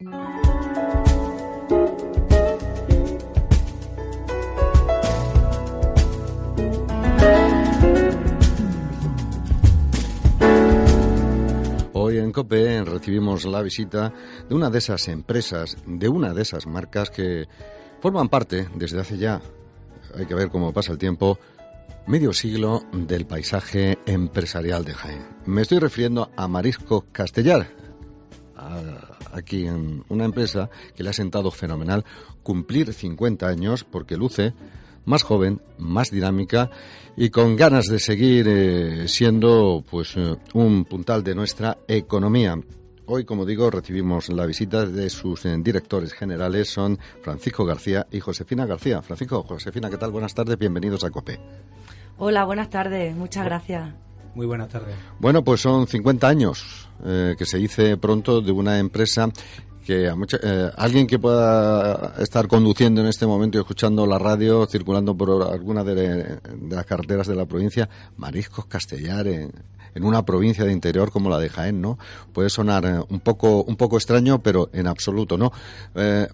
Hoy en COPE recibimos la visita de una de esas empresas, de una de esas marcas que forman parte desde hace ya, hay que ver cómo pasa el tiempo, medio siglo del paisaje empresarial de Jaén. Me estoy refiriendo a Marisco Castellar, aquí en una empresa que le ha sentado fenomenal cumplir 50 años porque luce más joven, más dinámica y con ganas de seguir eh, siendo pues eh, un puntal de nuestra economía. Hoy, como digo, recibimos la visita de sus eh, directores generales, son Francisco García y Josefina García. Francisco, Josefina, ¿qué tal? Buenas tardes, bienvenidos a COPE. Hola, buenas tardes, muchas gracias. Muy buenas tardes. Bueno, pues son 50 años que se dice pronto de una empresa que mucha, eh, alguien que pueda estar conduciendo en este momento y escuchando la radio, circulando por alguna de, las carreteras de la provincia, Mariscos Castellar, en, una provincia de interior como la de Jaén, ¿no? Puede sonar eh, un poco, un poco extraño, pero en absoluto, ¿no? Eh,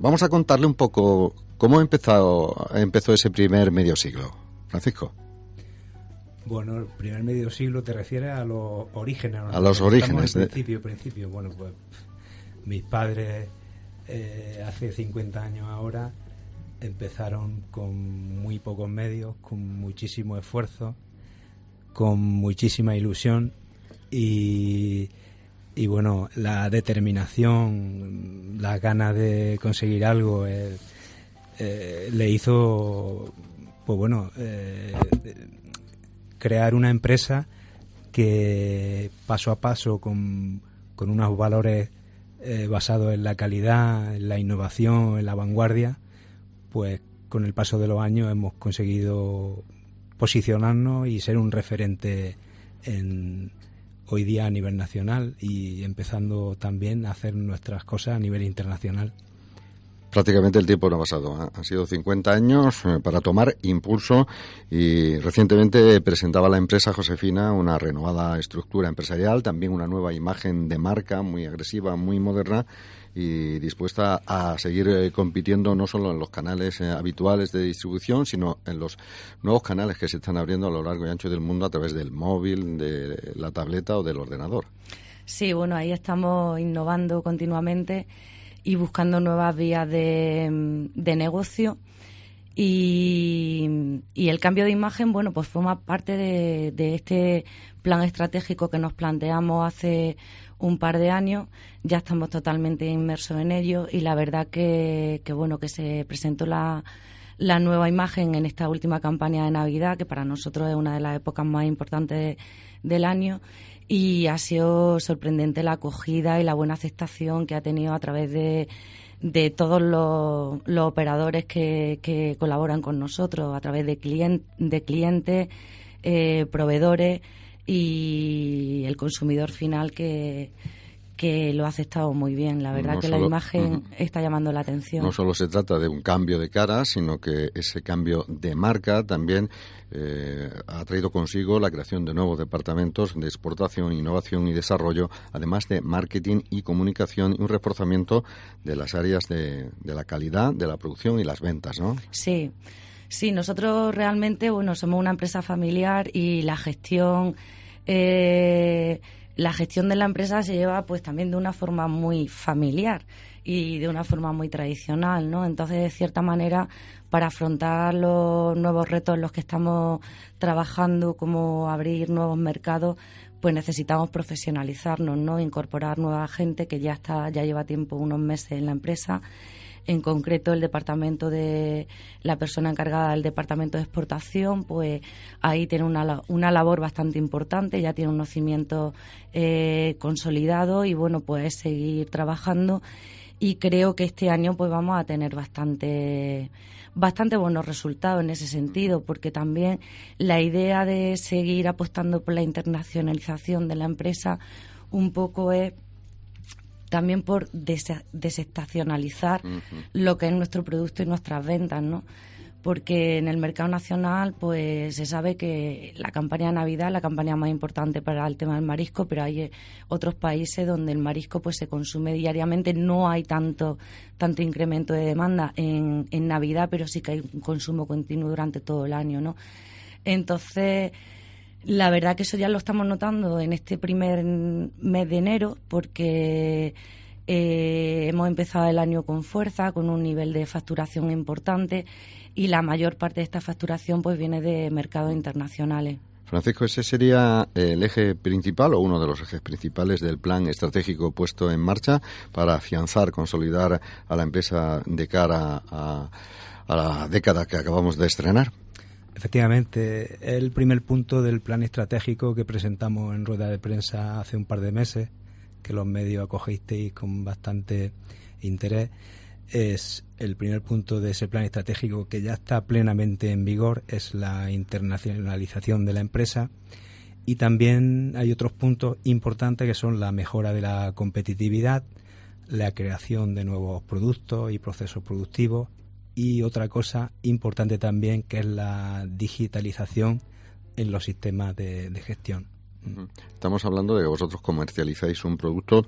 vamos a contarle un poco cómo empezado, empezó ese primer medio siglo. Francisco. Bueno, el primer medio siglo te refieres a los orígenes. A los orígenes. Principio, principio. Bueno, pues mis padres eh, hace 50 años ahora empezaron con muy pocos medios, con muchísimo esfuerzo, con muchísima ilusión y, bueno, la determinación, la ganas de conseguir algo eh, eh, le hizo, pues bueno, crear una empresa que paso a paso con, con unos valores eh, basado en la calidad, en la innovación, en la vanguardia, pues con el paso de los años hemos conseguido posicionarnos y ser un referente en, hoy día a nivel nacional y empezando también a hacer nuestras cosas a nivel internacional. Prácticamente el tiempo no ha pasado. ¿eh? Han sido 50 años eh, para tomar impulso y recientemente presentaba la empresa Josefina una renovada estructura empresarial, también una nueva imagen de marca muy agresiva, muy moderna y dispuesta a seguir eh, compitiendo no solo en los canales habituales de distribución, sino en los nuevos canales que se están abriendo a lo largo y ancho del mundo a través del móvil, de la tableta o del ordenador. Sí, bueno, ahí estamos innovando continuamente y buscando nuevas vías de, de negocio. Y, y, el cambio de imagen, bueno, pues forma parte de, de, este plan estratégico que nos planteamos hace un par de años. Ya estamos totalmente inmersos en ello y la verdad que, que bueno, que se presentó la, la nueva imagen en esta última campaña de Navidad, que para nosotros es una de las épocas más importantes del año y ha sido sorprendente la acogida y la buena aceptación que ha tenido a través de, de todos los, operadores que, que, colaboran con nosotros, a través de, de clientes, eh, proveedores y el consumidor final que, que lo ha aceptado muy bien. La verdad que la imagen está llamando la atención. No solo se trata de un cambio de cara, sino que ese cambio de marca también eh, ha traído consigo la creación de nuevos departamentos de exportación, innovación y desarrollo, además de marketing y comunicación y un reforzamiento de las áreas de, de la calidad, de la producción y las ventas, ¿no? Sí. Sí, nosotros realmente, bueno, somos una empresa familiar y la gestión eh, la gestión de la empresa se lleva pues también de una forma muy familiar y de una forma muy tradicional, ¿no? Entonces, de cierta manera, para afrontar los nuevos retos en los que estamos trabajando, como abrir nuevos mercados, pues necesitamos profesionalizarnos, ¿no? Incorporar nueva gente que ya está, ya lleva tiempo, unos meses en la empresa en concreto el departamento de la persona encargada del departamento de exportación, pues ahí tiene una, una labor bastante importante, ya tiene un conocimiento eh, consolidado y bueno, pues seguir trabajando. Y creo que este año pues vamos a tener bastante bastante buenos resultados en ese sentido porque también la idea de seguir apostando por la internacionalización de la empresa un poco es también por desestacionalizar lo que es nuestro producto y nuestras ventas, ¿no? porque en el mercado nacional pues se sabe que la campaña de Navidad es la campaña más importante para el tema del marisco, pero hay eh, otros países donde el marisco pues se consume diariamente, no hay tanto tanto incremento de demanda en, en Navidad, pero sí que hay un consumo continuo durante todo el año, ¿no? Entonces, la verdad que eso ya lo estamos notando en este primer mes de enero porque eh, hemos empezado el año con fuerza, con un nivel de facturación importante y la mayor parte de esta facturación pues viene de mercados internacionales. Francisco, ese sería el eje principal o uno de los ejes principales del plan estratégico puesto en marcha para afianzar, consolidar a la empresa de cara a, la década que acabamos de estrenar. Efectivamente, el primer punto del plan estratégico que presentamos en rueda de prensa hace un par de meses, que los medios acogisteis con bastante interés, es el primer punto de ese plan estratégico que ya está plenamente en vigor, es la internacionalización de la empresa. Y también hay otros puntos importantes que son la mejora de la competitividad, la creación de nuevos productos y procesos productivos y otra cosa importante también que es la digitalización en los sistemas de, gestión. Estamos hablando de que vosotros comercializáis un producto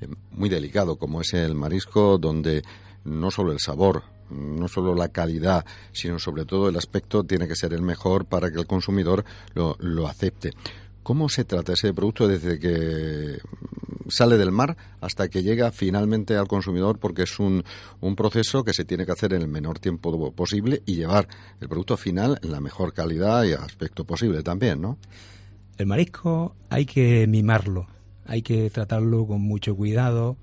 eh, muy delicado como es el marisco, donde no solo el sabor, no solo la calidad, sino sobre todo el aspecto tiene que ser el mejor para que el consumidor lo, lo acepte. ¿Cómo se trata ese producto desde que sale del mar hasta que llega finalmente al consumidor? Porque es un, un, proceso que se tiene que hacer en el menor tiempo posible y llevar el producto final en la mejor calidad y aspecto posible también, ¿no? El marisco hay que mimarlo, hay que tratarlo con mucho cuidado,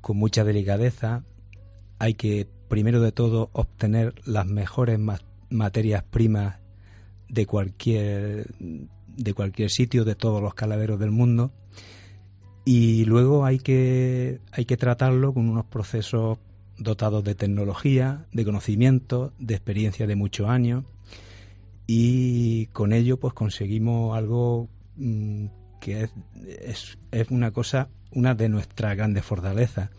con mucha delicadeza, hay que, primero de todo, obtener las mejores materias primas de cualquier, de cualquier sitio, de todos los caladeros del mundo. Y luego hay que, hay que tratarlo con unos procesos dotados de tecnología, de conocimiento, de experiencia de muchos años. Y con ello pues conseguimos algo mm, que es, es, es una cosa, una de nuestras grandes fortalezas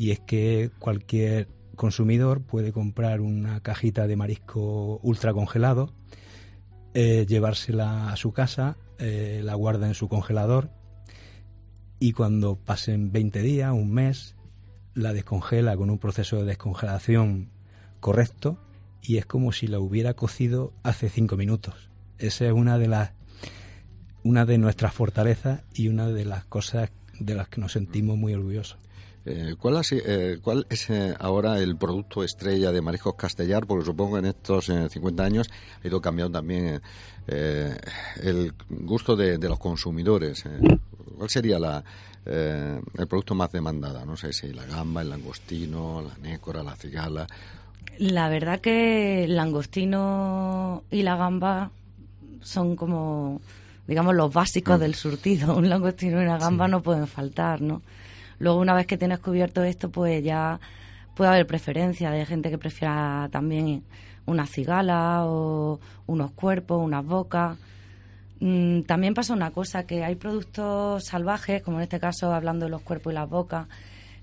y es que cualquier consumidor puede comprar una cajita de marisco ultra congelado, eh, llevársela a su casa, eh, la guarda en su congelador y cuando pasen 20 días, un mes, la descongela con un proceso de descongelación correcto y es como si la hubiera cocido hace cinco minutos. Esa es una de las una de nuestras fortalezas y una de las cosas de las que nos sentimos muy orgullosos. Eh, ¿cuál, eh, ¿Cuál es eh, ahora el producto estrella de Mariscos Castellar? Porque supongo que en estos 50 años ha ido cambiando también el gusto de, los consumidores. ¿Cuál sería la, el producto más demandado? No sé si la gamba, el langostino, la nécora, la cigala. La verdad que el langostino y la gamba son como, digamos, los básicos mm. del surtido. Un langostino y una gamba no pueden faltar, ¿no? Luego, una vez que tienes cubierto esto, pues ya puede haber preferencia de gente que prefiera también una cigala o unos cuerpos, unas bocas. Mm, también pasa una cosa, que hay productos salvajes, como en este caso hablando de los cuerpos y las bocas,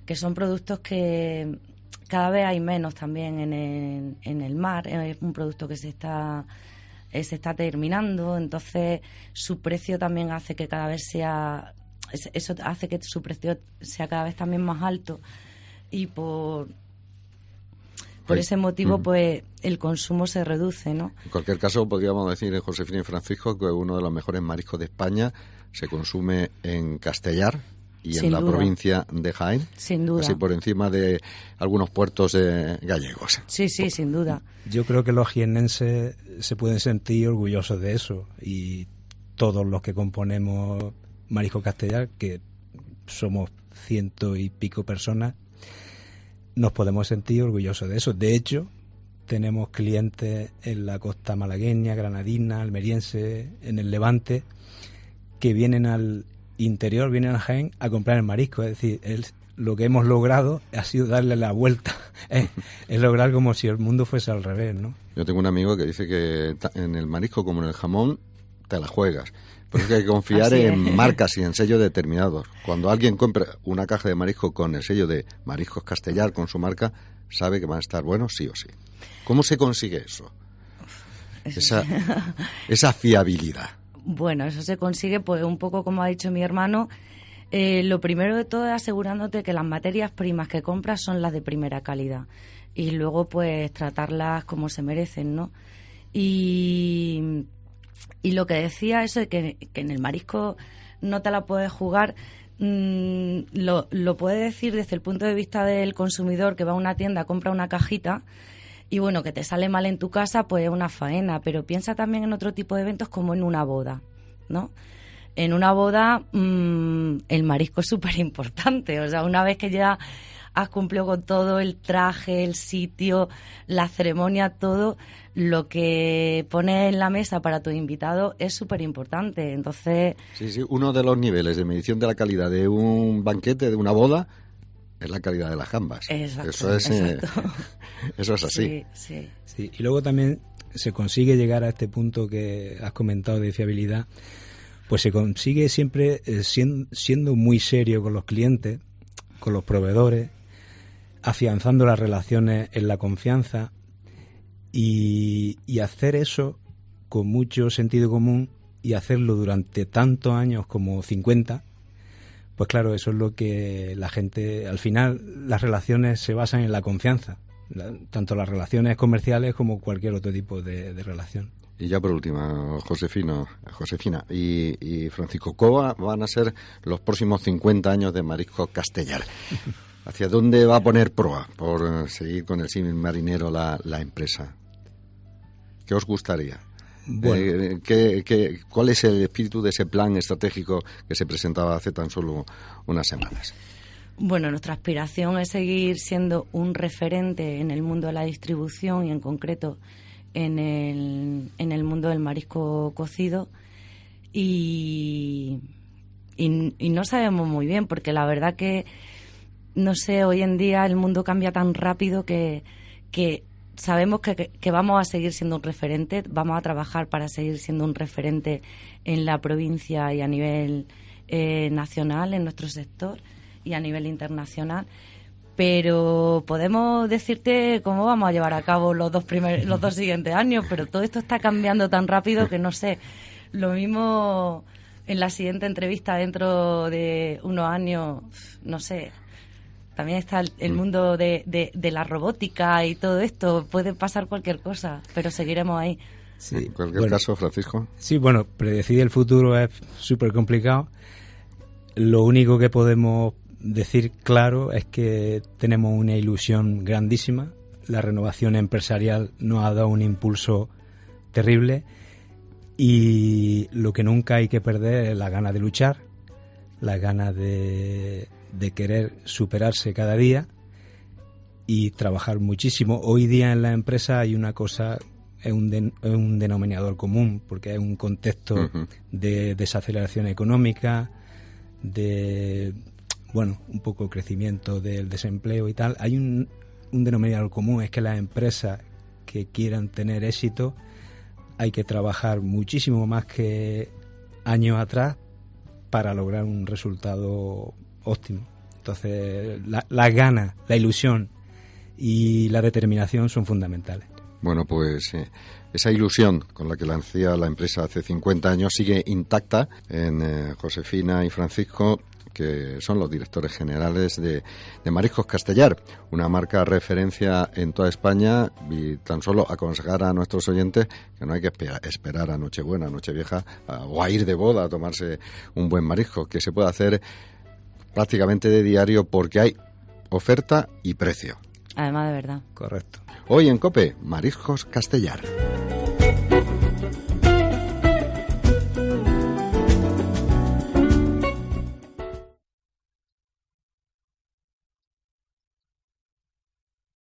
que son productos que cada vez hay menos también en el, en el mar. Es un producto que se está eh, se está terminando, entonces su precio también hace que cada vez sea eso hace que su precio sea cada vez también más alto y por por pues, ese motivo, mm. pues el consumo se reduce, ¿no? En cualquier caso, podríamos decir, en Josefina y Francisco, que uno de los mejores mariscos de España se consume en Castellar y en la provincia de Jaén. Sin duda. Así por encima de algunos puertos gallegos. Sí, sí, sin duda. Yo creo que los jiennenses se pueden sentir orgullosos de eso y todos los que componemos Marisco Castellar, que somos ciento y pico personas, nos podemos sentir orgullosos de eso. De hecho, tenemos clientes en la costa malagueña, granadina, almeriense, en el Levante, que vienen al interior, vienen a Jaén a comprar el marisco. Es decir, lo que hemos logrado ha sido darle la vuelta. es, lograr como si el mundo fuese al revés, ¿no? Yo tengo un amigo que dice que en el marisco como en el jamón te la juegas Porque hay que confiar en marcas y en sellos determinados. Cuando alguien compra una caja de marisco con el sello de Mariscos Castellar, con su marca, sabe que van a estar buenos sí o sí. ¿Cómo se consigue eso? Esa, esa fiabilidad. Bueno, eso se consigue, pues un poco como ha dicho mi hermano, eh, lo primero de todo es asegurándote que las materias primas que compras son las de primera calidad y luego pues tratarlas como se merecen, ¿no? Y, y lo que decía eso de que, en el marisco no te la puedes jugar, mm, lo, lo puede decir desde el punto de vista del consumidor que va a una tienda, compra una cajita y bueno, que te sale mal en tu casa, pues es una faena, pero piensa también en otro tipo de eventos como en una boda, ¿no? En una boda mm, el marisco es súper importante, o sea, una vez que ya has cumplido con todo el traje, el sitio, la ceremonia, todo, lo que pones en la mesa para tu invitado es súper importante. Entonces. Sí, sí, uno de los niveles de medición de la calidad de un banquete, de una boda, es la calidad de las jambas. Exacto, eso es, eh, eso es así. Sí, sí. Y luego también se consigue llegar a este punto que has comentado de fiabilidad, pues se consigue siempre eh, siendo muy serio con los clientes, con los proveedores, afianzando las relaciones en la confianza y, hacer eso con mucho sentido común y hacerlo durante tantos años como 50, pues claro, eso es lo que la gente, al final las relaciones se basan en la confianza, tanto las relaciones comerciales como cualquier otro tipo de, relación. Y ya por último, Josefino, Josefina y, y Francisco Cova van a ser los próximos 50 años de Marisco Castellar. ¿Hacia dónde va a poner proa por eh, seguir con el cine marinero la, empresa? ¿Qué os gustaría? Eh, ¿qué, cuál es el espíritu de ese plan estratégico que se presentaba hace tan solo unas semanas? Bueno, nuestra aspiración es seguir siendo un referente en el mundo de la distribución y en concreto en el, en el mundo del marisco cocido y, y no sabemos muy bien porque la verdad que no sé, hoy en día el mundo cambia tan rápido que, sabemos que, que, vamos a seguir siendo un referente, vamos a trabajar para seguir siendo un referente en la provincia y a nivel eh, nacional, en nuestro sector y a nivel internacional. Pero podemos decirte cómo vamos a llevar a cabo los dos, primer, los dos siguientes años, pero todo esto está cambiando tan rápido que no sé. Lo mismo en la siguiente entrevista dentro de unos años, no sé, también está el, mm. mundo de, de, la robótica y todo esto. Puede pasar cualquier cosa, pero seguiremos ahí. Sí. En cualquier caso, Francisco. Sí, bueno, predecir el futuro es súper complicado. Lo único que podemos decir claro es que tenemos una ilusión grandísima. La renovación empresarial nos ha dado un impulso terrible y lo que nunca hay que perder es la gana de luchar, la gana de de querer superarse cada día y trabajar muchísimo. Hoy día en la empresa hay una cosa, es un, un denominador común, porque hay un contexto de desaceleración económica, de, bueno, un poco crecimiento del desempleo y tal. Hay un, un denominador común, es que las empresas que quieran tener éxito hay que trabajar muchísimo más que años atrás para lograr un resultado óptimo. Entonces, las la ganas, la ilusión y la determinación son fundamentales. Bueno, pues eh, esa ilusión con la que lancía la empresa hace 50 años sigue intacta en eh, Josefina y Francisco que son los directores generales de, de, Mariscos Castellar, una marca referencia en toda España y tan solo aconsejar a nuestros oyentes que no hay que esperar, a Nochebuena, Nochevieja o a ir de boda a tomarse un buen marisco, que se puede hacer prácticamente de diario porque hay oferta y precio. Además de verdad. Correcto. Hoy en Cope, Mariscos Castellar.